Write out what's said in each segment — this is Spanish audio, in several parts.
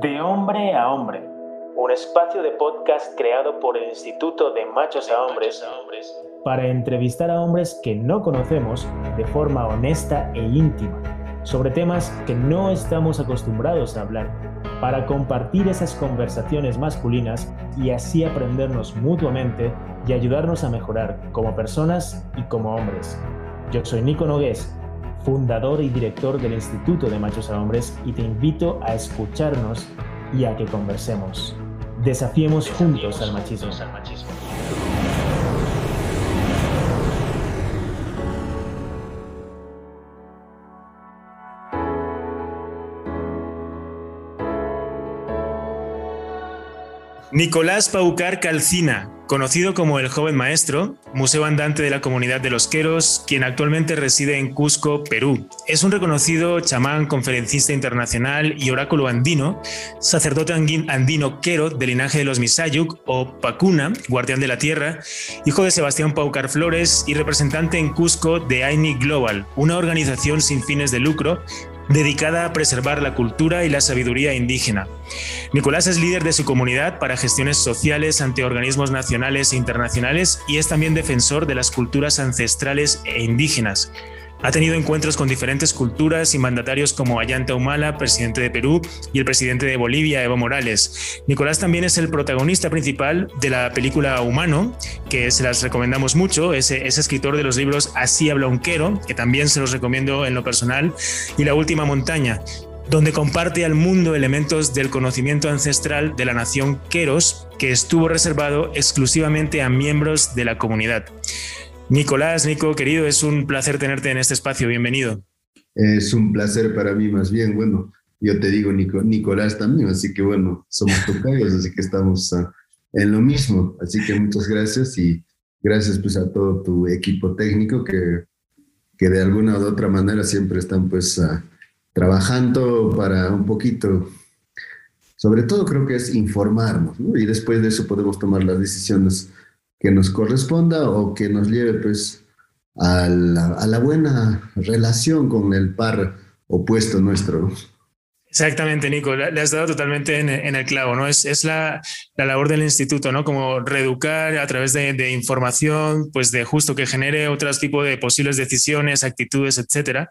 De Hombre a Hombre, un espacio de podcast creado por el Instituto de Machos a Hombres para entrevistar a hombres que no conocemos de forma honesta e íntima sobre temas que no estamos acostumbrados a hablar, para compartir esas conversaciones masculinas y así aprendernos mutuamente y ayudarnos a mejorar como personas y como hombres. Yo soy Nico Nogués fundador y director del Instituto de Machos a Hombres, y te invito a escucharnos y a que conversemos. Desafiemos, juntos al machismo. Nicolás Paucar Calcina, conocido como el joven maestro, museo andante de la comunidad de los Queros, quien actualmente reside en Cusco, Perú. Es un reconocido chamán, conferencista internacional y oráculo andino, sacerdote andino Quero del linaje de los Misayuk o Pacuna, guardián de la tierra, hijo de Sebastián Paucar Flores y representante en Cusco de AINI Global, una organización sin fines de lucro dedicada a preservar la cultura y la sabiduría indígena. Nicolás es líder de su comunidad para gestiones sociales ante organismos nacionales e internacionales y es también defensor de las culturas ancestrales e indígenas. Ha tenido encuentros con diferentes culturas y mandatarios como Ayanta Humala, presidente de Perú, y el presidente de Bolivia, Evo Morales. Nicolás también es el protagonista principal de la película Humano, que se las recomendamos mucho. Es, es escritor de los libros Así habla un quero, que también se los recomiendo en lo personal, y La última montaña, donde comparte al mundo elementos del conocimiento ancestral de la nación Queros, que estuvo reservado exclusivamente a miembros de la comunidad. Nicolás, Nico, querido, es un placer tenerte en este espacio. Bienvenido. Es un placer para mí, más bien. Bueno, yo te digo Nico, Nicolás también, así que bueno, somos tocayos, así que estamos ah, en lo mismo. Así que muchas gracias y gracias pues a todo tu equipo técnico que, que de alguna u otra manera siempre están pues ah, trabajando para un poquito, sobre todo creo que es informarnos, ¿no? Y después de eso podemos tomar las decisiones que nos corresponda o que nos lleve pues a la, buena relación con el par opuesto nuestro. Exactamente, Nico, le has dado totalmente en, el clavo, ¿no? Es, es la, la, labor del instituto, ¿no? Como reeducar a través de, información, pues de justo que genere otros tipos de posibles decisiones, actitudes, etcétera.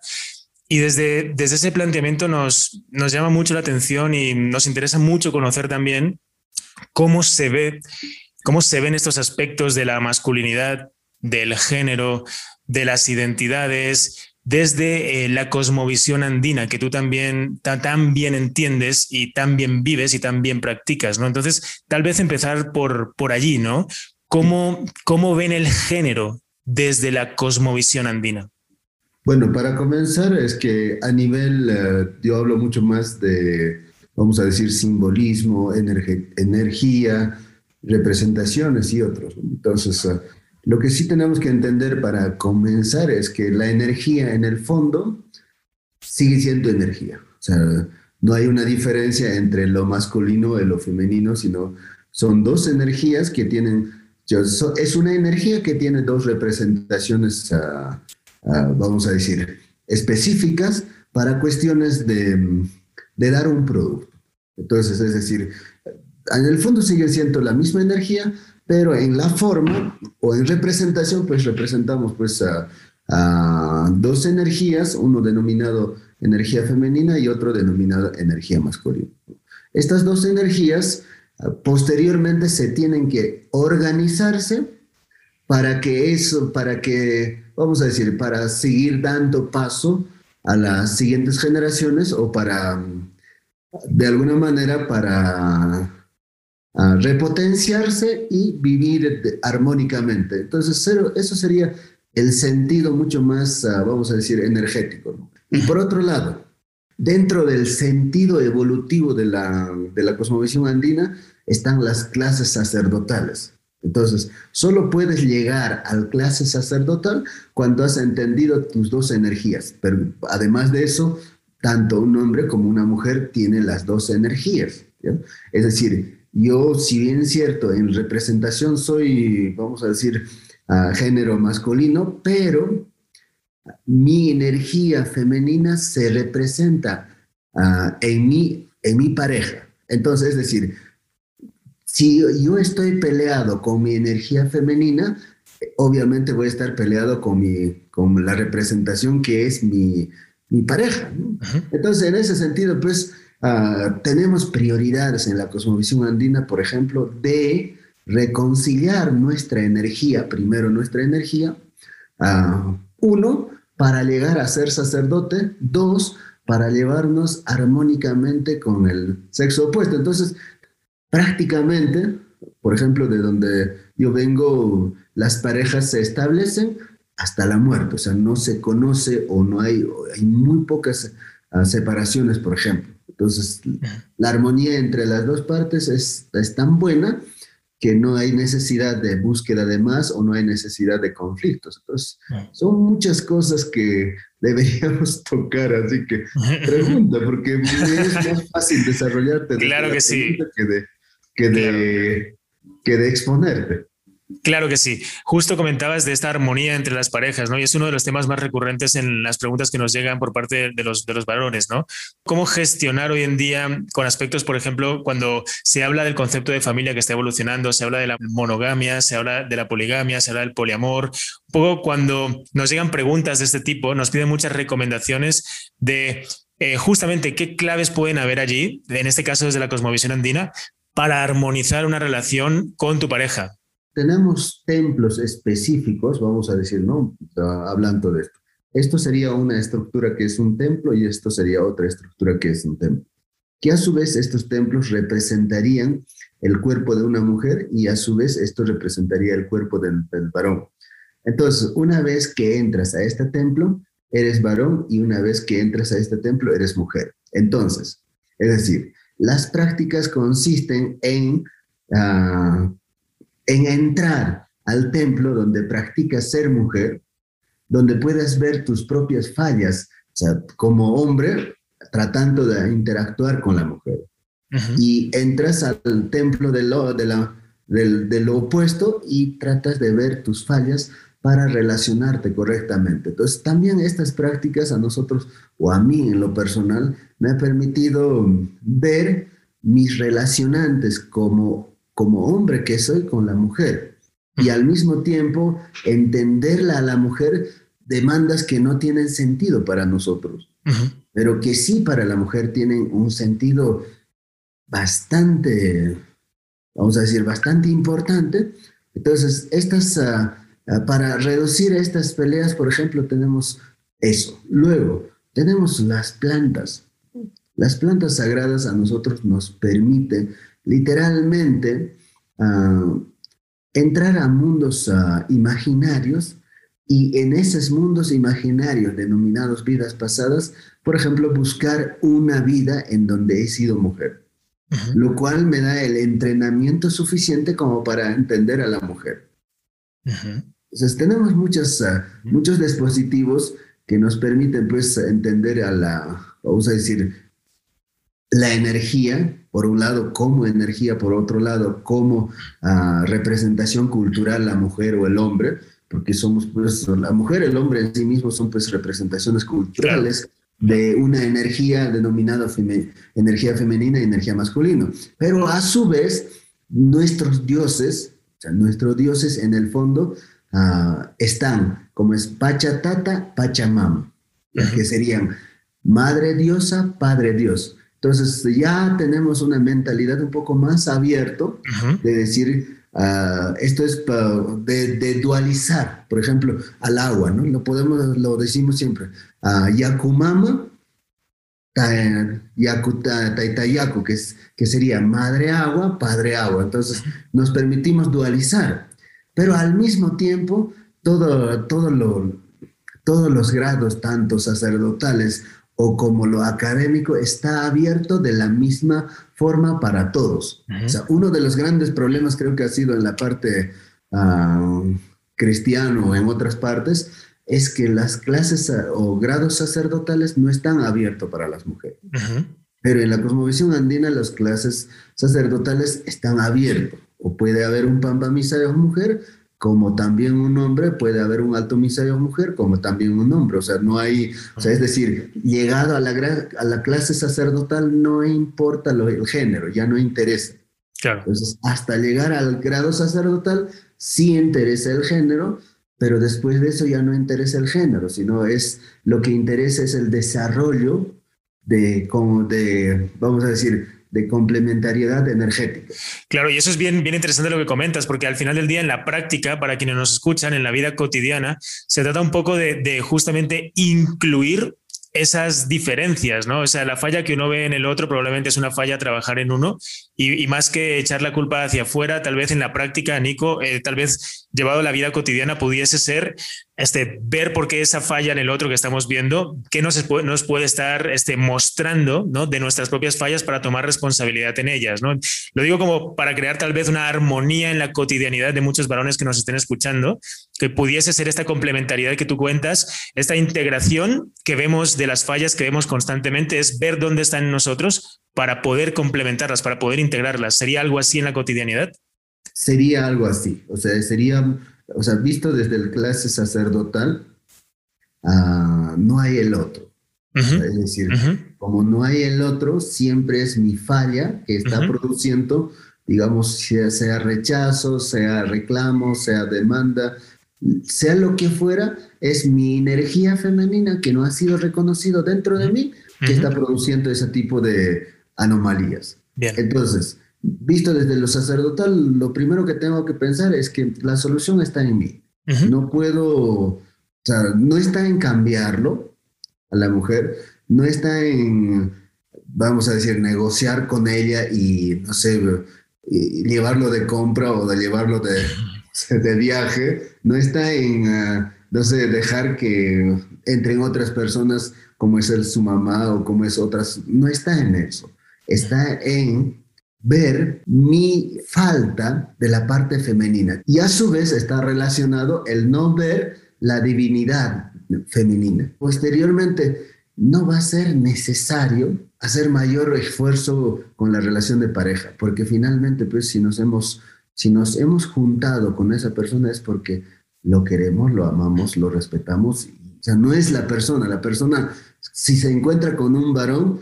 Y desde, desde ese planteamiento nos, nos llama mucho la atención y nos interesa mucho conocer también cómo se ve ¿Cómo se ven estos aspectos de la masculinidad, del género, de las identidades, desde eh, la cosmovisión andina que tú también tan bien entiendes y tan bien vives y tan bien practicas, ¿no? Entonces, tal vez empezar por, por allí, ¿no? ¿Cómo, ¿Cómo ven el género desde la cosmovisión andina? Bueno, para comenzar es que a nivel, eh, yo hablo mucho más de, vamos a decir, simbolismo, energía, representaciones y otros. Entonces, ah, lo que sí tenemos que entender para comenzar es que la energía en el fondo sigue siendo energía. O sea, no hay una diferencia entre lo masculino y lo femenino, sino son dos energías que tienen, es una energía que tiene dos representaciones, ah, ah, vamos a decir, específicas para cuestiones de, de dar un producto. Entonces, es decir, en el fondo sigue siendo la misma energía, pero en la forma o en representación, pues representamos pues a, dos energías, uno denominado energía femenina y otro denominado energía masculina. Estas dos energías ah, posteriormente se tienen que organizarse para que eso, para que, vamos a decir, para seguir dando paso a las siguientes generaciones o para, de alguna manera, para repotenciarse y vivir armónicamente. Entonces, eso sería el sentido mucho más, ah, vamos a decir, energético. Y por otro lado, dentro del sentido evolutivo de la, de la cosmovisión andina están las clases sacerdotales. Entonces, solo puedes llegar al clase sacerdotal cuando has entendido tus dos energías. Pero además de eso, tanto un hombre como una mujer tienen las dos energías. Es decir, yo, si bien es cierto, en representación soy, vamos a decir, a género masculino, pero mi energía femenina se representa en, mi, en mi pareja. Entonces, es decir, si yo estoy peleado con mi energía femenina, obviamente voy a estar peleado con, mi, con la representación que es mi, mi pareja. Entonces, en ese sentido, pues, uh, tenemos prioridades en la cosmovisión andina, por ejemplo, de reconciliar nuestra energía, primero nuestra energía, uh, uno, para llegar a ser sacerdote, dos, para llevarnos armónicamente con el sexo opuesto. Entonces, prácticamente, por ejemplo, de donde yo vengo, las parejas se establecen hasta la muerte, o sea, no se conoce o no hay, hay muy pocas uh, separaciones, por ejemplo. Entonces, la armonía entre las dos partes es, es tan buena que no hay necesidad de búsqueda de más o no hay necesidad de conflictos. Entonces, son muchas cosas que deberíamos tocar, así que pregunta, porque es más fácil desarrollarte. Claro que sí. Que de, que de, que de exponerte. Claro que sí. Justo comentabas de esta armonía entre las parejas, ¿no? Y es uno de los temas más recurrentes en las preguntas que nos llegan por parte de los, de los varones, ¿no? ¿Cómo gestionar hoy en día con aspectos, por ejemplo, cuando se habla del concepto de familia que está evolucionando, se habla de la monogamia, se habla de la poligamia, se habla del poliamor? Un poco cuando nos llegan preguntas de este tipo, nos piden muchas recomendaciones de eh, justamente qué claves pueden haber allí, en este caso desde la cosmovisión andina, para armonizar una relación con tu pareja tenemos templos específicos, vamos a decir, ¿no? Hablando de esto. Esto sería una estructura que es un templo y esto sería otra estructura que es un templo. Que a su vez estos templos representarían el cuerpo de una mujer y a su vez esto representaría el cuerpo del, del varón. Entonces, una vez que entras a este templo, eres varón y una vez que entras a este templo, eres mujer. Entonces, es decir, las prácticas consisten en uh, en entrar al templo donde practicas ser mujer, donde puedas ver tus propias fallas, o sea, como hombre, tratando de interactuar con la mujer. Y entras al templo de lo, de, la, de lo opuesto y tratas de ver tus fallas para relacionarte correctamente. Entonces, también estas prácticas a nosotros, o a mí en lo personal, me ha permitido ver mis relacionantes como como hombre que soy con la mujer. Y al mismo tiempo entenderla a la mujer demandas que no tienen sentido para nosotros, pero que sí para la mujer tienen un sentido bastante, vamos a decir, bastante importante. Entonces, estas, ah, ah, para reducir estas peleas, por ejemplo, tenemos eso. Luego, tenemos las plantas. Las plantas sagradas a nosotros nos permiten literalmente uh, entrar a mundos uh, imaginarios y en esos mundos imaginarios denominados vidas pasadas, por ejemplo, buscar una vida en donde he sido mujer, uh -huh. lo cual me da el entrenamiento suficiente como para entender a la mujer. Entonces, tenemos muchos, muchos dispositivos que nos permiten pues entender a la, vamos a decir, la energía, por un lado, como energía, por otro lado, como uh, representación cultural, la mujer o el hombre, porque somos, pues, la mujer, el hombre en sí mismo son, pues, representaciones culturales de una energía denominada feme energía femenina y energía masculina. Pero a su vez, nuestros dioses, o sea, nuestros dioses en el fondo uh, están como es Pachatata, Pachamama, uh -huh. que serían Madre Diosa, Padre Dios. Entonces ya tenemos una mentalidad un poco más abierto uh -huh. de decir, uh, esto es de, de, dualizar, por ejemplo, al agua, ¿no? Lo podemos, lo decimos siempre, uh, Yakumama, Taitayaku, que, es, que sería madre agua, padre agua. Entonces nos permitimos dualizar, pero al mismo tiempo todo, todo lo, todos los grados, tanto sacerdotales o como lo académico está abierto de la misma forma para todos. Uh -huh. O sea, uno de los grandes problemas creo que ha sido en la parte uh, cristiano o en otras partes es que las clases uh, o grados sacerdotales no están abiertos para las mujeres. Uh -huh. Pero en la cosmovisión andina las clases sacerdotales están abiertas. O puede haber un pampa misa de mujer, como también un hombre puede haber un alto misayo mujer, como también un hombre. O sea, no hay, o sea, es decir, llegado a la, a la clase sacerdotal no importa lo, el género, ya no interesa. Claro. Entonces, hasta llegar al grado sacerdotal sí interesa el género, pero después de eso ya no interesa el género, sino es lo que interesa es el desarrollo de, como de, vamos a decir, de complementariedad energética. Claro, y eso es bien, bien interesante lo que comentas, porque al final del día, en la práctica, para quienes nos escuchan, en la vida cotidiana, se trata un poco de, justamente incluir esas diferencias, ¿no? O sea, la falla que uno ve en el otro probablemente es una falla trabajar en uno y, más que echar la culpa hacia afuera, tal vez en la práctica, Nico, eh, tal vez llevado a la vida cotidiana pudiese ser este, ver por qué esa falla en el otro que estamos viendo, qué nos nos puede estar este, mostrando ¿no? de nuestras propias fallas para tomar responsabilidad en ellas. ¿no? Lo digo como para crear tal vez una armonía en la cotidianidad de muchos varones que nos estén escuchando, que pudiese ser esta complementariedad que tú cuentas, esta integración que vemos de las fallas que vemos constantemente, es ver dónde están nosotros para poder complementarlas, para poder integrarlas. ¿Sería algo así en la cotidianidad? Sería algo así, o sea, sería, o sea, visto desde el clase sacerdotal, uh, no hay el otro. es decir, como no hay el otro, siempre es mi falla que está produciendo, digamos, sea, sea rechazo, sea reclamo, sea demanda, sea lo que fuera, es mi energía femenina que no ha sido reconocido dentro de mí que está produciendo ese tipo de, anomalías. Entonces, visto desde lo sacerdotal, lo primero que tengo que pensar es que la solución está en mí. No puedo, o sea, no está en cambiarlo a la mujer, no está en, vamos a decir, negociar con ella y, no sé, llevarlo de compra o de llevarlo de, de viaje, no está en, ah, no sé, dejar que entren otras personas como es el, su mamá o como es otras, no está en eso está en ver mi falta de la parte femenina. Y a su vez está relacionado el no ver la divinidad femenina. Posteriormente, no va a ser necesario hacer mayor esfuerzo con la relación de pareja, porque finalmente, pues, si nos hemos, si nos hemos juntado con esa persona es porque lo queremos, lo amamos, lo respetamos. O sea, no es la persona, la persona, si se encuentra con un varón,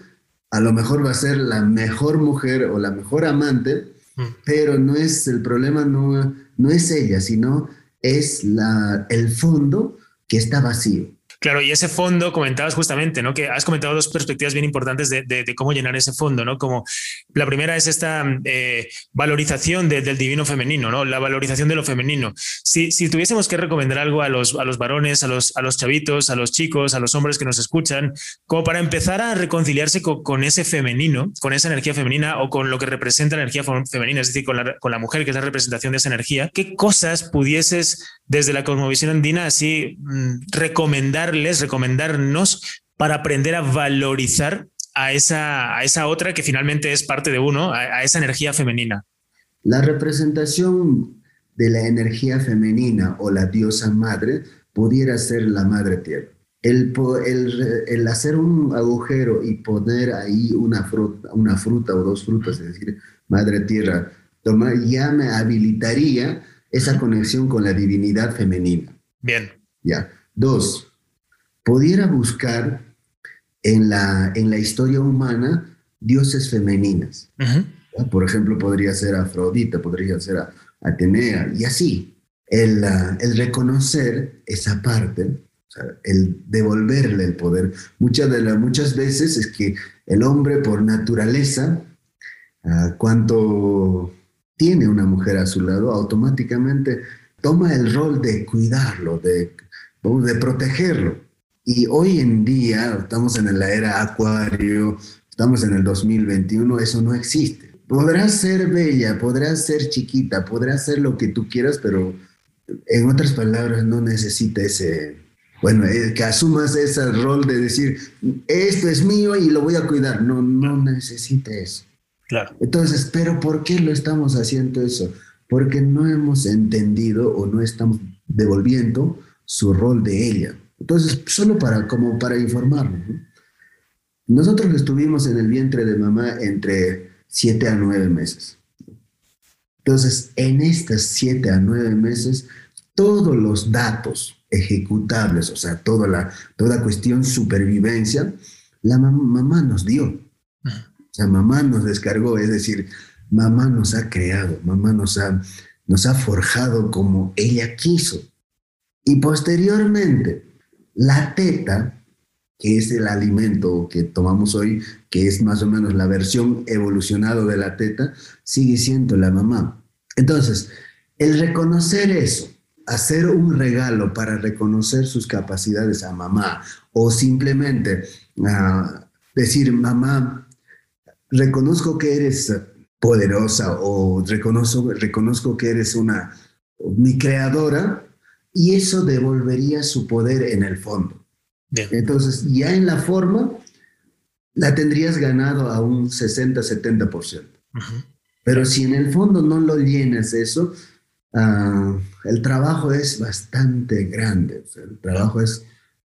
a lo mejor va a ser la mejor mujer o la mejor amante, mm. pero no es el problema, no, no es ella, sino es la, el fondo que está vacío. Claro, y ese fondo comentabas justamente, ¿no? Que has comentado dos perspectivas bien importantes de, cómo llenar ese fondo, ¿no? Como la primera es esta eh, valorización del divino femenino, ¿no? La valorización de lo femenino. Si, si tuviésemos que recomendar algo a los, a los varones, a los, a los chavitos, a los chicos, a los hombres que nos escuchan, como para empezar a reconciliarse con, ese femenino, con esa energía femenina o con lo que representa la energía femenina, es decir, con la, con la mujer que es la representación de esa energía, ¿qué cosas pudieses desde la cosmovisión andina así mm, recomendarles, recomendarnos para aprender a valorizar a esa, a esa otra que finalmente es parte de uno, a, esa energía femenina? La representación de la energía femenina o la diosa madre pudiera ser la madre tierra. El, el, el, hacer un agujero y poner ahí una fruta, una fruta o dos frutas, es decir, madre tierra, ya me habilitaría esa conexión con la divinidad femenina. Bien. Ya. Dos, pudiera buscar en la, en la historia humana dioses femeninas. Por ejemplo, podría ser Afrodita, podría ser Atenea, y así. El, el reconocer esa parte, el devolverle el poder. Muchas, de las muchas veces es que el hombre por naturaleza, uh, cuanto tiene una mujer a su lado, automáticamente toma el rol de cuidarlo, de, de protegerlo. Y hoy en día, estamos en la era acuario, estamos en el 2021, eso no existe. Podrás ser bella, podrás ser chiquita, podrás ser lo que tú quieras, pero en otras palabras, no necesita ese, bueno, eh, que asumas ese rol de decir, esto es mío y lo voy a cuidar. No, no necesita eso. Claro. Entonces, ¿pero por qué lo estamos haciendo eso? Porque no hemos entendido o no estamos devolviendo su rol de ella. Entonces, solo para, como para informarnos. Nosotros estuvimos en el vientre de mamá entre siete a nueve meses. Entonces, en estas siete a nueve meses, todos los datos ejecutables, o sea, toda la toda cuestión supervivencia, la mamá nos dio. O sea, mamá nos descargó, es decir, mamá nos ha creado, mamá nos ha, nos ha forjado como ella quiso. Y posteriormente, la teta, que es el alimento que tomamos hoy, que es más o menos la versión evolucionada de la teta, sigue siendo la mamá. Entonces, el reconocer eso, hacer un regalo para reconocer sus capacidades a mamá o simplemente ah, decir, mamá, reconozco que eres poderosa o reconozco, reconozco que eres una, mi creadora, y eso devolvería su poder en el fondo. Entonces, ya en la forma, la tendrías ganado a un 60-70%. Pero si en el fondo no lo llenas eso, ah, el trabajo es bastante grande. el trabajo es,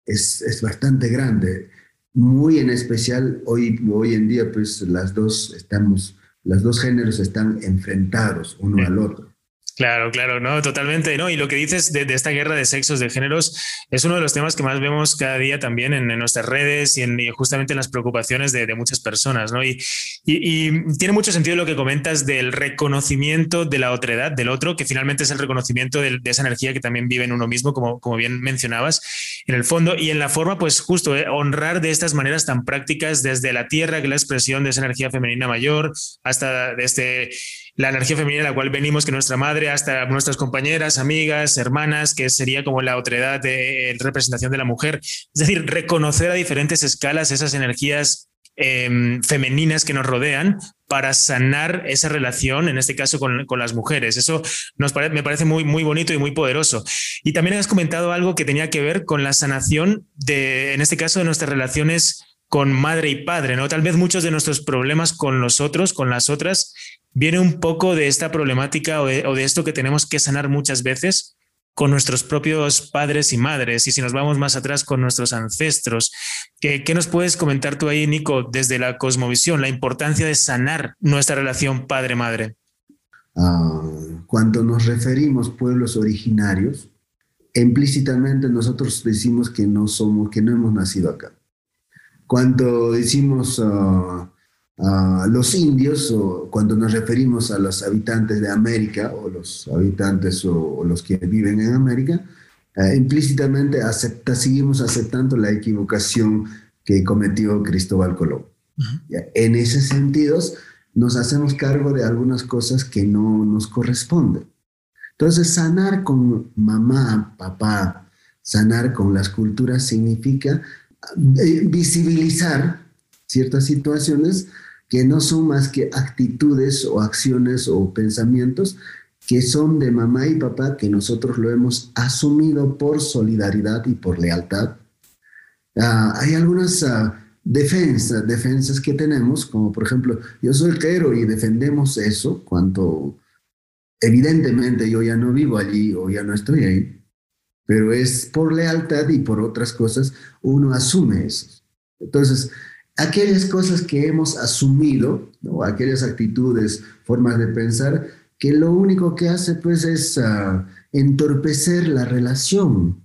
es, es, bastante grande. Muy en especial hoy, hoy en día, pues las dos estamos, los dos géneros están enfrentados uno al otro. Claro, claro, no, totalmente, ¿no? Y lo que dices de, esta guerra de sexos, de géneros, es uno de los temas que más vemos cada día también en, nuestras redes y, en, justamente en las preocupaciones de, muchas personas, ¿no? Y, tiene mucho sentido lo que comentas del reconocimiento de la otredad, del otro, que finalmente es el reconocimiento de, esa energía que también vive en uno mismo, como, como bien mencionabas, en el fondo, y en la forma, pues justo, ¿eh? honrar de estas maneras tan prácticas desde la tierra, que es la expresión de esa energía femenina mayor, hasta desde la energía femenina, la cual venimos, que nuestra madre, hasta nuestras compañeras, amigas, hermanas, que sería como la otredad de representación de la mujer. Es decir, reconocer a diferentes escalas esas energías em, femeninas que nos rodean para sanar esa relación, en este caso con, las mujeres. Eso me parece muy, muy bonito y muy poderoso. Y también has comentado algo que tenía que ver con la sanación de, en este caso, de nuestras relaciones con madre y padre, ¿no? Tal vez muchos de nuestros problemas con los otros, con las otras, viene un poco de esta problemática o de, esto que tenemos que sanar muchas veces con nuestros propios padres y madres, y si nos vamos más atrás con nuestros ancestros. ¿Qué, nos puedes comentar tú ahí, Nico, desde la cosmovisión, la importancia de sanar nuestra relación padre-madre? Ah, cuando nos referimos pueblos originarios, implícitamente nosotros decimos que no somos, que no hemos nacido acá. Cuando decimos los indios, o cuando nos referimos a los habitantes de América o los habitantes o, los que viven en América, eh, implícitamente acepta, seguimos aceptando la equivocación que cometió Cristóbal Colón. En ese sentido, nos hacemos cargo de algunas cosas que no nos corresponden. Entonces, sanar con mamá, papá, sanar con las culturas significa eh, visibilizar ciertas situaciones que no son más que actitudes o acciones o pensamientos que son de mamá y papá que nosotros lo hemos asumido por solidaridad y por lealtad. Ah, hay algunas uh, defensas, defensas que tenemos, como por ejemplo, yo soy quero y defendemos eso cuando evidentemente yo ya no vivo allí o ya no estoy ahí, pero es por lealtad y por otras cosas uno asume eso. Entonces, aquellas cosas que hemos asumido, ¿no? aquellas actitudes, formas de pensar, que lo único que hace pues es ah, entorpecer la relación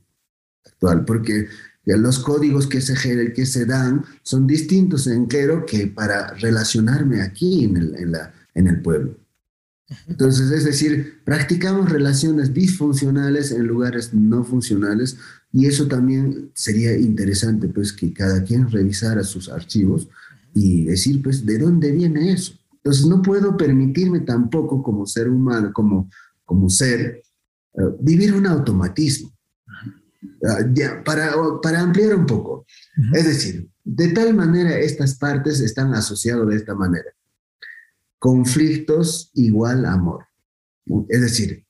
actual, porque los códigos que se, que se dan son distintos en Quero que para relacionarme aquí en el, en la, en el pueblo. Entonces, es decir, practicamos relaciones disfuncionales en lugares no funcionales y eso también sería interesante, pues, que cada quien revisara sus archivos y decir, pues, ¿de dónde viene eso? Entonces, no puedo permitirme tampoco como ser humano, como, como ser, eh, vivir un automatismo. Ah, para, para ampliar un poco, es decir, de tal manera estas partes están asociadas de esta manera. Conflictos igual amor. Es decir,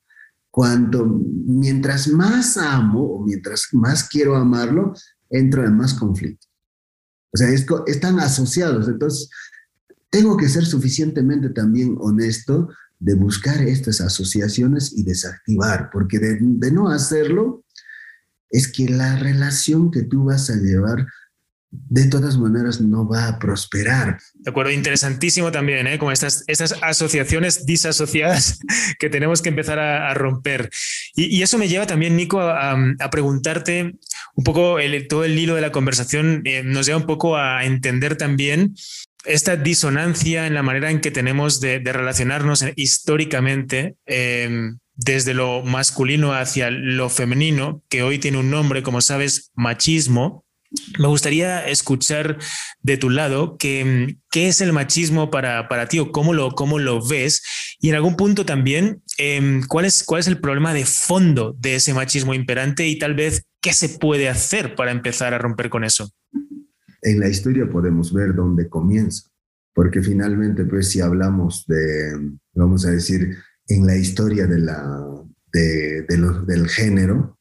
cuando mientras más amo o mientras más quiero amarlo, entro en más conflicto. O sea, están asociados. Entonces, tengo que ser suficientemente también honesto de buscar estas asociaciones y desactivar, porque de, de no hacerlo, es que la relación que tú vas a llevar de todas maneras no va a prosperar. De acuerdo, interesantísimo también, ¿eh? como estas, estas asociaciones disasociadas que tenemos que empezar a, romper. Y, eso me lleva también, Nico, a, preguntarte un poco, el, todo el hilo de la conversación eh, nos lleva un poco a entender también esta disonancia en la manera en que tenemos de, relacionarnos históricamente. Em, desde lo masculino hacia lo femenino, que hoy tiene un nombre, como sabes, machismo, me gustaría escuchar de tu lado qué, qué es el machismo para, para ti o cómo lo, cómo lo ves y en algún punto también em, ¿cuál, es, cuál es el problema de fondo de ese machismo imperante y tal vez qué se puede hacer para empezar a romper con eso. En la historia podemos ver dónde comienza, porque finalmente pues si hablamos de, vamos a decir, en la historia de la, de, del género,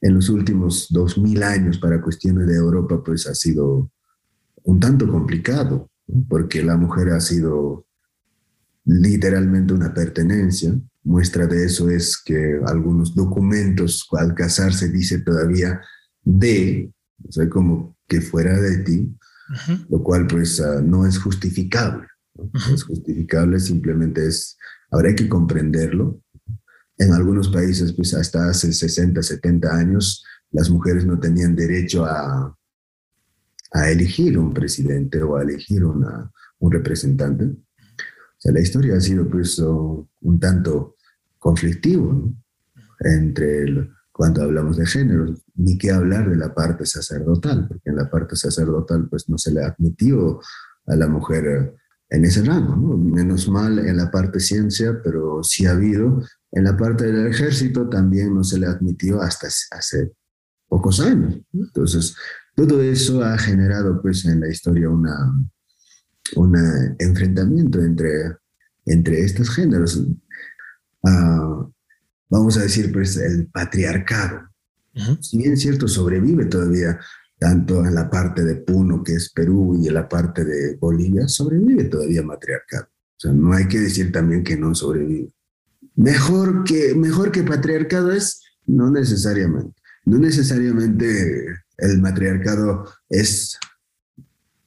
en los últimos dos mil años para cuestiones de Europa, pues ha sido un tanto complicado, porque la mujer ha sido literalmente una pertenencia. Muestra de eso es que algunos documentos al casarse dice todavía de, o sea, como que fuera de ti, lo cual pues ah, no es justificable. ¿no? es justificable, simplemente es, habrá que comprenderlo, en algunos países, pues hasta hace 60, 70 años, las mujeres no tenían derecho a, a elegir un presidente o a elegir una, un representante. O sea, la historia ha sido pues un tanto conflictivo entre cuando hablamos de género, ni qué hablar de la parte sacerdotal, porque en la parte sacerdotal pues no se le admitió a la mujer en ese rango, ¿no? menos mal en la parte ciencia, pero sí ha habido en la parte del ejército también no se le admitió hasta hace pocos años. Entonces, todo eso ha generado pues en la historia una, un enfrentamiento entre, entre estos géneros. Ah, vamos a decir pues el patriarcado. Si bien es cierto, sobrevive todavía tanto en la parte de Puno, que es Perú, y en la parte de Bolivia, sobrevive todavía matriarcado. O sea, no hay que decir también que no sobrevive. Mejor que, mejor que patriarcado es, no necesariamente. No necesariamente el matriarcado es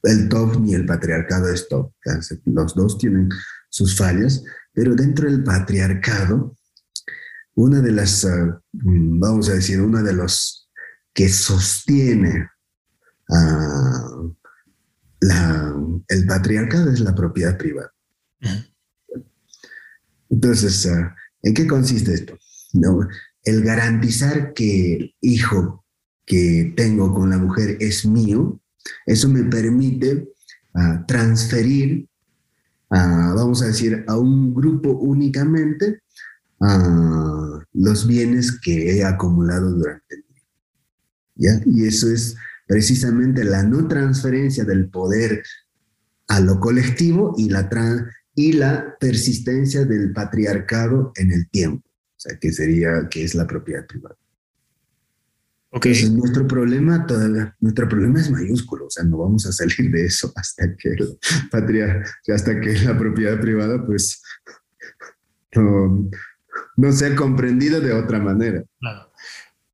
el top ni el patriarcado es top. Los dos tienen sus fallas, pero dentro del patriarcado, una de las, ah, vamos a decir, una de los que sostiene la, el patriarcado es la propiedad privada. Entonces, ah, ¿en qué consiste esto? el garantizar que el hijo que tengo con la mujer es mío, eso me permite ah, transferir, vamos a decir, a un grupo únicamente los bienes que he acumulado durante el día. ¿Ya? Y eso es precisamente la no transferencia del poder a lo colectivo y la, y la persistencia del patriarcado en el tiempo, o sea, que sería, que es la propiedad privada. Okay. Entonces, nuestro problema, todavía, nuestro problema es mayúsculo, o sea, no vamos a salir de eso hasta que, patria, hasta que la propiedad privada, pues, no, no sea comprendida de otra manera. Claro.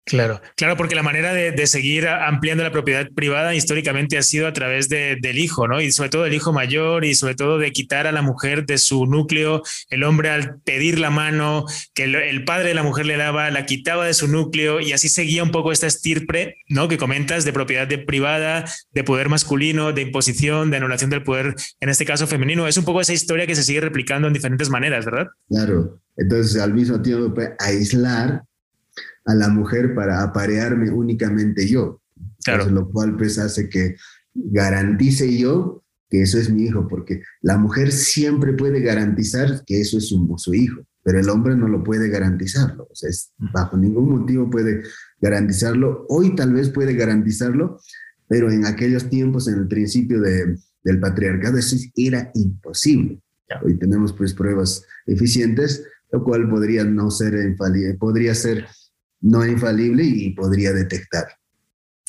Claro, claro, porque la manera de, seguir ampliando la propiedad privada históricamente ha sido a través del hijo, ¿no? Y sobre todo del hijo mayor y sobre todo de quitar a la mujer de su núcleo. El hombre al pedir la mano que el, padre de la mujer le daba, la quitaba de su núcleo y así seguía un poco esta estirpe, ¿no? Que comentas de propiedad privada, de poder masculino, de imposición, de anulación del poder, en este caso femenino. Es un poco esa historia que se sigue replicando en diferentes maneras, ¿verdad? Claro. Entonces, al mismo tiempo, pues, aislar a la mujer para aparearme únicamente yo. Claro. lo cual pues hace que garantice yo que eso es mi hijo, porque la mujer siempre puede garantizar que eso es su, su hijo, pero el hombre no lo puede garantizarlo. O sea, bajo ningún motivo puede garantizarlo. Hoy tal vez puede garantizarlo, pero en aquellos tiempos, en el principio de, del patriarcado, eso era imposible. Hoy tenemos pues pruebas eficientes, lo cual podría no ser podría ser no es infalible y podría detectar.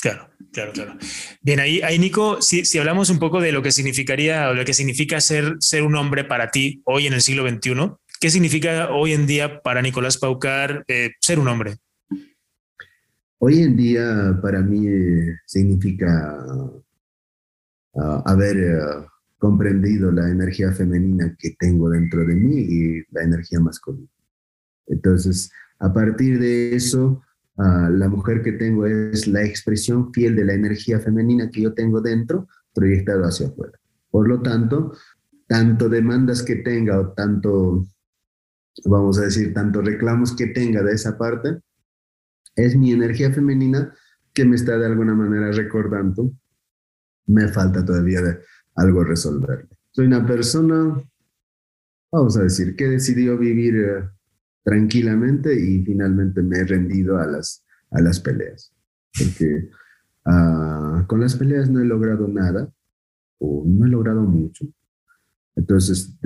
Claro, claro, claro. Bien, ahí, ahí Nico, si, si, hablamos un poco de lo que significaría o lo que significa ser, ser un hombre para ti hoy en el siglo XXI, ¿qué significa hoy en día para Nicolás Paucar eh, ser un hombre? hoy en día para mí eh, significa ah, haber eh, comprendido la energía femenina que tengo dentro de mí y la energía masculina. Entonces, a partir de eso, ah, la mujer que tengo es la expresión fiel de la energía femenina que yo tengo dentro, proyectado hacia afuera. Por lo tanto, tanto demandas que tenga o tanto, vamos a decir, tanto reclamos que tenga de esa parte, es mi energía femenina que me está de alguna manera recordando, me falta todavía de algo resolver. Soy una persona, vamos a decir, que decidió vivir eh, tranquilamente y finalmente me he rendido a las, a las peleas. Porque ah, con las peleas no he logrado nada, o no he logrado mucho. Entonces,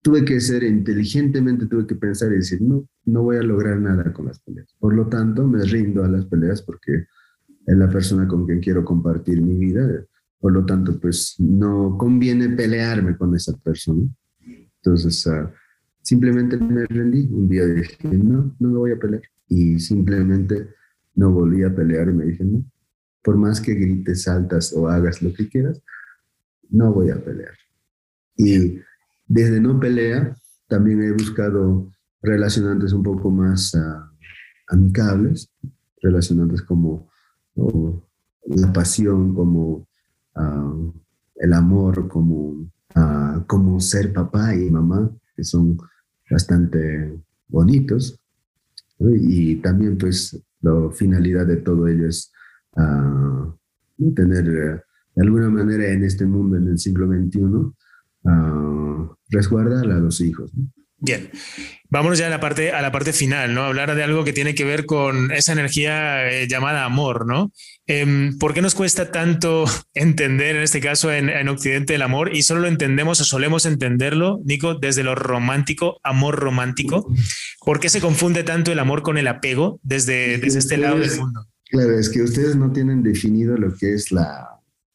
tuve que ser inteligentemente, tuve que pensar y decir, no, no voy a lograr nada con las peleas. Por lo tanto, me rindo a las peleas porque es la persona con quien quiero compartir mi vida. Por lo tanto, pues no conviene pelearme con esa persona. Entonces, uh, simplemente me rendí. Un día dije, no, no me voy a pelear. Y simplemente no volví a pelear y me dije, no, por más que grites, saltas o hagas lo que quieras, no voy a pelear. Y desde no pelea, también he buscado relacionantes un poco más uh, amicables, relacionantes como la pasión, como uh, el amor, como, uh, como ser papá y mamá, que son bastante bonitos. Y también pues la finalidad de todo ello es tener de alguna manera en este mundo, en el siglo XXI, resguardar a los hijos. Bien, vámonos ya a la parte, a la parte final, ¿no? Hablar de algo que tiene que ver con esa energía eh, llamada amor, ¿no? Em, ¿Por qué nos cuesta tanto entender, en este caso en, en, Occidente, el amor y solo lo entendemos o solemos entenderlo, Nico, desde lo romántico, amor romántico? ¿Por qué se confunde tanto el amor con el apego desde, desde este lado del mundo? Claro, es que ustedes no tienen definido lo que es la,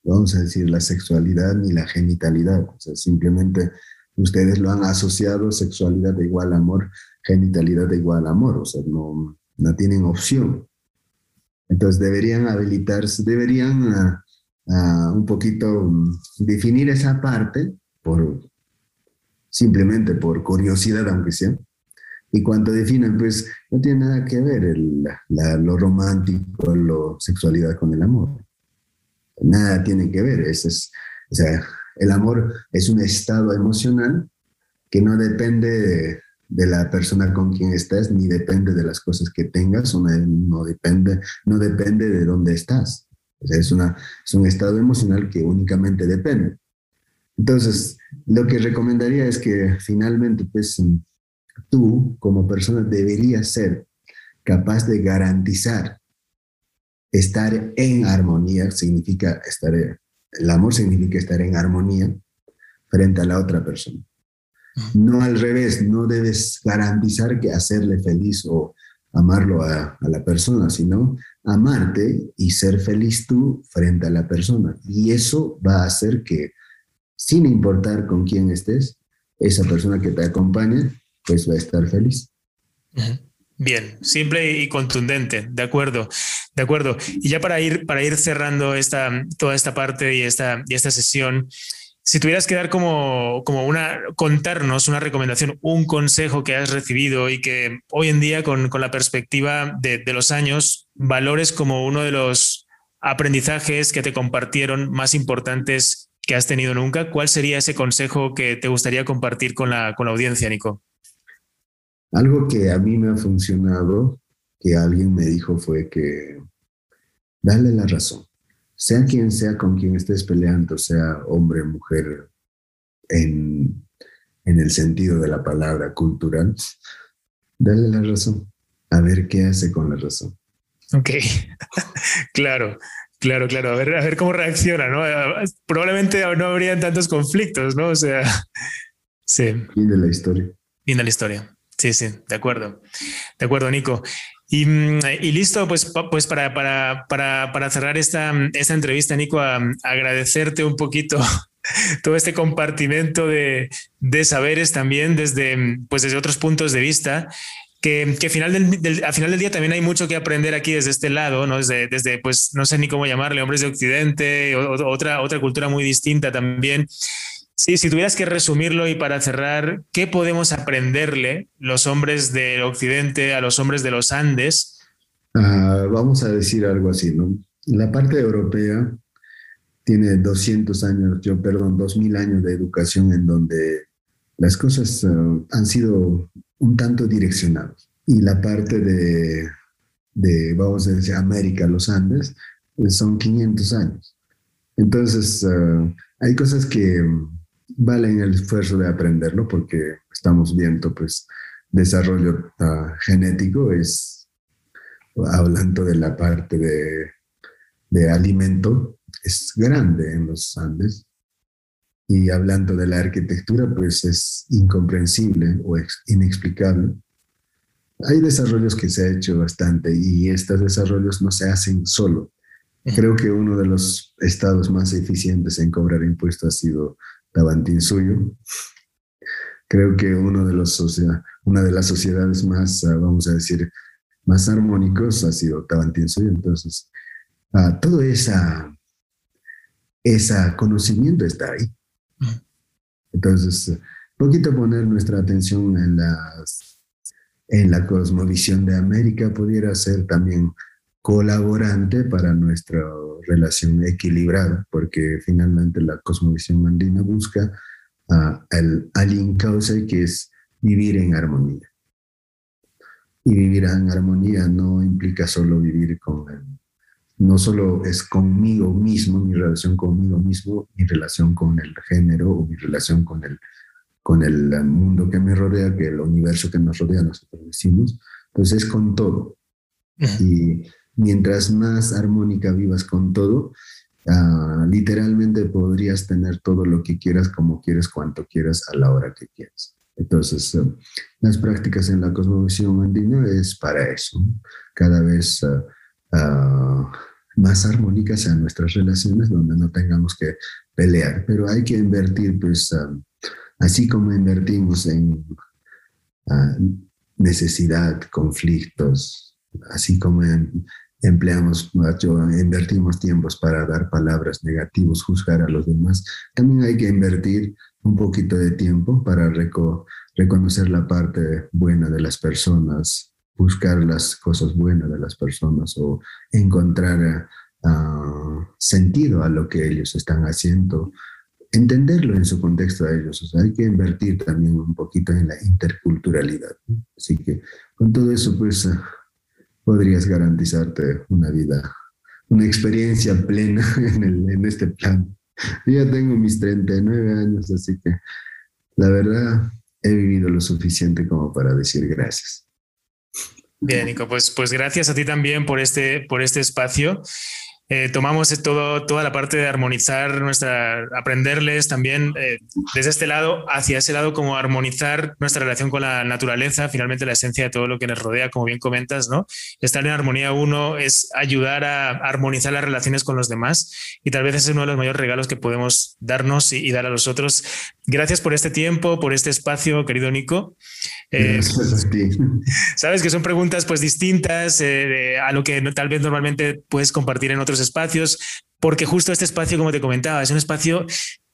vamos a decir, la sexualidad ni la genitalidad, o sea, simplemente ustedes lo han asociado sexualidad de igual amor, genitalidad de igual amor, o sea, no, no tienen opción. Entonces deberían habilitarse, deberían ah, ah, un poquito mm, definir esa parte por simplemente por curiosidad, aunque sea. Y cuando definen, pues no tiene nada que ver el, lo romántico, la sexualidad con el amor. Nada tiene que ver. Es, es, o sea, el amor es un estado emocional que no depende de, la persona con quien estás, ni depende de las cosas que tengas, o no, depende, no depende de dónde estás. es, una, es un estado emocional que únicamente depende. Entonces, lo que recomendaría es que finalmente, pues, tú como persona deberías ser capaz de garantizar estar en armonía, significa estar el amor significa estar en armonía frente a la otra persona. No al revés, no debes garantizar que hacerle feliz o amarlo a, a, la persona, sino amarte y ser feliz tú frente a la persona. Y eso va a hacer que, sin importar con quién estés, esa persona que te acompaña, pues va a estar feliz. Bien, simple y contundente, de acuerdo, de acuerdo. Y ya para ir, para ir cerrando esta, toda esta parte y esta, y esta sesión, si tuvieras que dar como, como una, contarnos una recomendación, un consejo que has recibido y que hoy en día con, con la perspectiva de, de, los años, valores como uno de los aprendizajes que te compartieron más importantes que has tenido nunca, ¿cuál sería ese consejo que te gustaría compartir con la, con la audiencia, Nico? Algo que a mí me ha funcionado, que alguien me dijo, fue que dale la razón. Sea quien sea con quien estés peleando, sea hombre, mujer, en, en el sentido de la palabra cultural, dale la razón. A ver qué hace con la razón. Ok, claro, claro, claro. A ver, a ver cómo reacciona, ¿no? Probablemente no habrían tantos conflictos, ¿no? O sea, sí. Fin de la historia. Fin de la historia. Sí, sí, de acuerdo. De acuerdo, Nico. Y, mm, y listo, pues, pues para, para, para, para, cerrar esta, esta entrevista, Nico, agradecerte un poquito todo este compartimento de, de, saberes también desde, pues desde otros puntos de vista. que, que final del, al final del día también hay mucho que aprender aquí desde este lado, ¿no? Desde, desde pues, no sé ni cómo llamarle, hombres de Occidente, otra, otra cultura muy distinta también. Sí, si tuvieras que resumirlo y para cerrar, ¿qué podemos aprenderle los hombres del Occidente a los hombres de los Andes? Ah, vamos a decir algo así, ¿no? La parte europea tiene 200 años, yo perdón, 2000 años de educación en donde las cosas ah, han sido un tanto direccionadas. Y la parte de, de, vamos a decir, América, los Andes, pues son 500 años. Entonces, ah, hay cosas que valen el esfuerzo de aprenderlo porque estamos viendo, pues, desarrollo uh, genético, es hablando de la parte de, de alimento, es grande en los Andes y hablando de la arquitectura, pues es incomprensible o inexplicable. Hay desarrollos que se ha hecho bastante y estos desarrollos no se hacen solo. Creo que uno de los estados más eficientes en cobrar impuestos ha sido Tabantinsuyo. Creo que uno de los, una de las sociedades más, ah, vamos a decir, más armónicos ha sido Tabantinsuyo. Entonces, uh, todo esa, ese conocimiento está ahí. Entonces, poquito poner nuestra atención en, las, en la cosmovisión de América pudiera ser también colaborante para nuestra relación equilibrada, porque finalmente la cosmovisión andina busca uh, el alin que es vivir en armonía. Y vivir en armonía no implica solo vivir con el no solo es conmigo mismo, mi relación conmigo mismo, mi relación con el género o mi relación con el, con el mundo que me rodea, que el universo que nos rodea, nosotros decimos, pues es con todo. Y mientras más armónica vivas con todo, uh, literalmente podrías tener todo lo que quieras, como quieres, cuanto quieras, a la hora que quieras. Entonces, uh, las prácticas en la cosmovisión andina es para eso. Cada vez uh, más armónicas sean nuestras relaciones, donde no tengamos que pelear. Pero hay que invertir, pues, así como invertimos en necesidad, conflictos, así como empleamos, invertimos tiempos para dar palabras negativas, juzgar a los demás, también hay que invertir un poquito de tiempo para reconocer la parte buena de las personas, buscar las cosas buenas de las personas o encontrar ah, sentido a lo que ellos están haciendo, entenderlo en su contexto a ellos. O sea, hay que invertir también un poquito en la interculturalidad. Así que con todo eso, pues ah, podrías garantizarte una vida, una experiencia plena en, el, en este plan. Yo ya tengo mis 39 años, así que la verdad he vivido lo suficiente como para decir gracias. Bien, Nico, pues, pues gracias a ti también por este, por este espacio. Eh, tomamos todo, toda la parte de armonizar nuestra, aprenderles también eh, desde este lado hacia ese lado, como armonizar nuestra relación con la naturaleza, finalmente la esencia de todo lo que nos rodea, como bien comentas, ¿no? Estar en armonía uno es ayudar a armonizar las relaciones con los demás y tal vez es uno de los mayores regalos que podemos darnos y, dar a los otros. Gracias por este tiempo, por este espacio, querido Nico. Eh, sabes que son preguntas pues distintas a lo que tal vez normalmente puedes compartir en otros espacios, porque justo este espacio, como te comentaba, es un espacio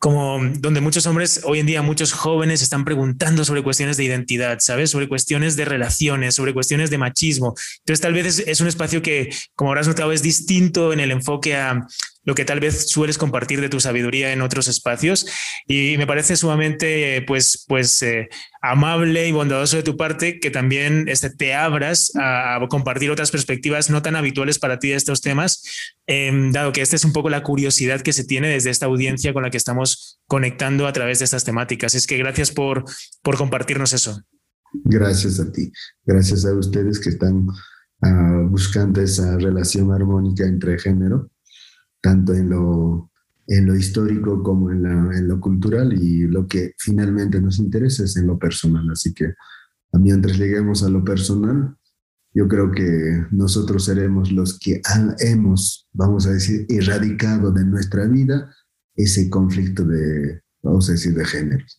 como donde muchos hombres, hoy en día muchos jóvenes están preguntando sobre cuestiones de identidad, ¿sabes? Sobre cuestiones de relaciones, sobre cuestiones de machismo. Entonces tal vez es, un espacio que, como habrás notado, es distinto en el enfoque a lo que tal vez sueles compartir de tu sabiduría en otros espacios y me parece sumamente pues pues eh, amable y bondadoso de tu parte que también este, te abras a, compartir otras perspectivas no tan habituales para ti de estos temas em, dado que esta es un poco la curiosidad que se tiene desde esta audiencia con la que estamos conectando a través de estas temáticas. Es que gracias por, por compartirnos eso. Gracias a ti, gracias a ustedes que están uh, buscando esa relación armónica entre género, tanto en lo, en lo histórico como en, la, en lo cultural y lo que finalmente nos interesa es en lo personal. Así que mientras lleguemos a lo personal, yo creo que nosotros seremos los que hemos, vamos a decir, erradicado de nuestra vida ese conflicto de, vamos a decir, de géneros.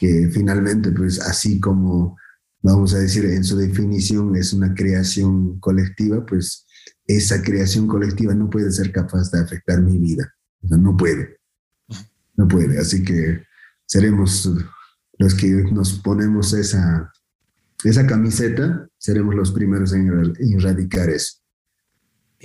Que finalmente, pues así como vamos a decir, en su definición es una creación colectiva, pues esa creación colectiva no puede ser capaz de afectar mi vida. No puede. No puede. Así que seremos los que nos ponemos esa, esa camiseta, seremos los primeros en erradicar eso.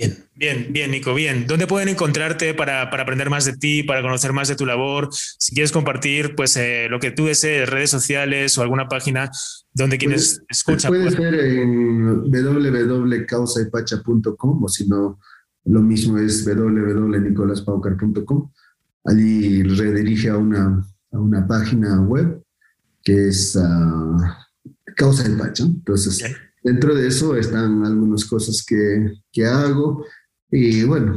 Bien, bien, bien, Nico, bien. ¿Dónde pueden encontrarte para, para, aprender más de ti, para conocer más de tu labor? Si quieres compartir, pues eh, lo que tú desees, redes sociales o alguna página donde quienes pues, escuchan. Puede ser en www.causaypacha.com o si no, lo mismo es www.nicolaspaucar.com. Allí redirige a una, a una página web que es uh, Causa del Pacha. Entonces, Dentro de eso están algunas cosas que, que hago y bueno,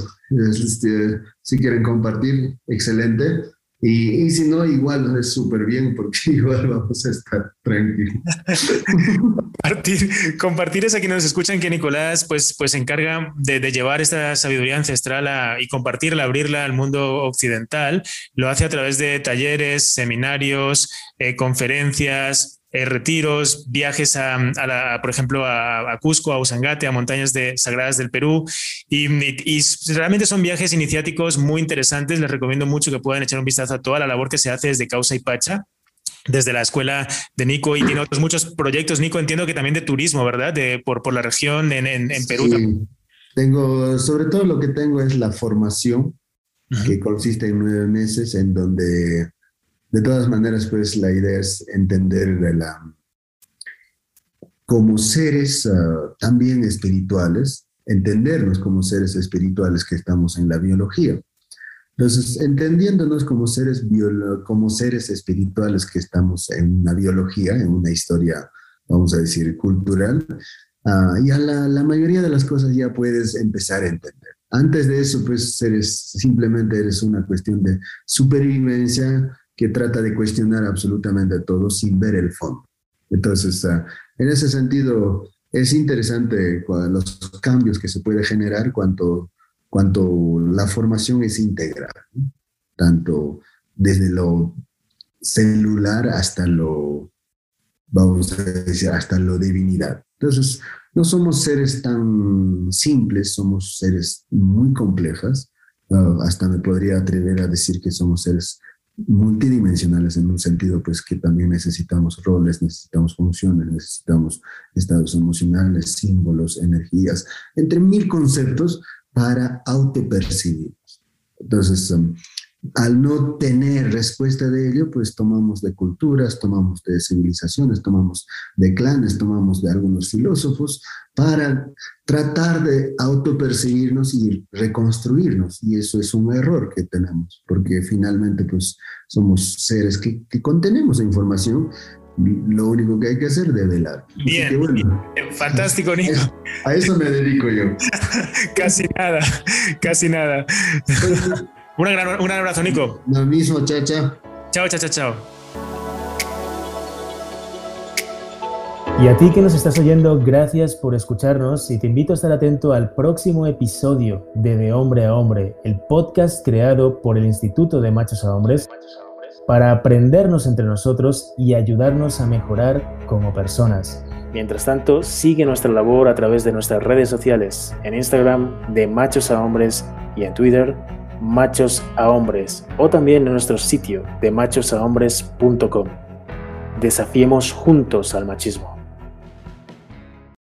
este, si quieren compartir, excelente. Y, y, si no, igual es súper bien porque igual vamos a estar tranquilos. compartir, compartir es a quienes nos escuchan que Nicolás pues, pues se encarga de, de llevar esta sabiduría ancestral a, y compartirla, abrirla al mundo occidental. Lo hace a través de talleres, seminarios, eh, conferencias, eh, retiros, viajes a, la, por ejemplo, a, Cusco, a Usangate, a montañas de, sagradas del Perú. Y, realmente son viajes iniciáticos muy interesantes. Les recomiendo mucho que puedan echar un vistazo a toda la labor que se hace desde Causa y Pacha desde la escuela de Nico y tiene otros muchos proyectos. Nico, entiendo que también de turismo, ¿verdad? De, por, por la región en, en, Perú. Sí. Tengo, sobre todo lo que tengo es la formación, que consiste en nueve meses, en donde de todas maneras, pues la idea es entender como seres ah, también espirituales, entendernos como seres espirituales que estamos en la biología. Entonces, entendiéndonos como seres, como seres espirituales que estamos en una biología, en una historia, vamos a decir, cultural, uh, ya la, la, mayoría de las cosas ya puedes empezar a entender. Antes de eso, pues eres, simplemente eres una cuestión de supervivencia, que trata de cuestionar absolutamente todo sin ver el fondo. Entonces, ah, en ese sentido, es interesante los cambios que se puede generar cuanto, cuanto la formación es integral, tanto desde lo celular hasta lo, vamos a decir, hasta lo divinidad. Entonces, no somos seres tan simples, somos seres muy complejas. Ah, hasta me podría atrever a decir que somos seres multidimensionales en un sentido pues que también necesitamos roles, necesitamos funciones, necesitamos estados emocionales, símbolos, energías, entre mil conceptos para autopercibirnos. Entonces, um, al no tener respuesta de ello, pues tomamos de culturas, tomamos de civilizaciones, tomamos de clanes, tomamos de algunos filósofos para tratar de autopercibirnos y reconstruirnos. Y eso es un error que tenemos, porque finalmente pues somos seres que, que contenemos información, lo único que hay que hacer es develar. Bien, fantástico, Nico. A eso me dedico yo. casi nada, casi nada. Pues, un, un abrazo, Nico. Lo mismo, chao, chao. Chao, chao, chao, chao. Y a ti que nos estás oyendo, gracias por escucharnos y te invito a estar atento al próximo episodio de De Hombre a Hombre, el podcast creado por el Instituto de Machos a Hombres para aprendernos entre nosotros y ayudarnos a mejorar como personas. Mientras tanto, sigue nuestra labor a través de nuestras redes sociales, en Instagram de Machos a Hombres y en Twitter Machos a Hombres o también en nuestro sitio de machosahombres.com. Desafiemos juntos al machismo.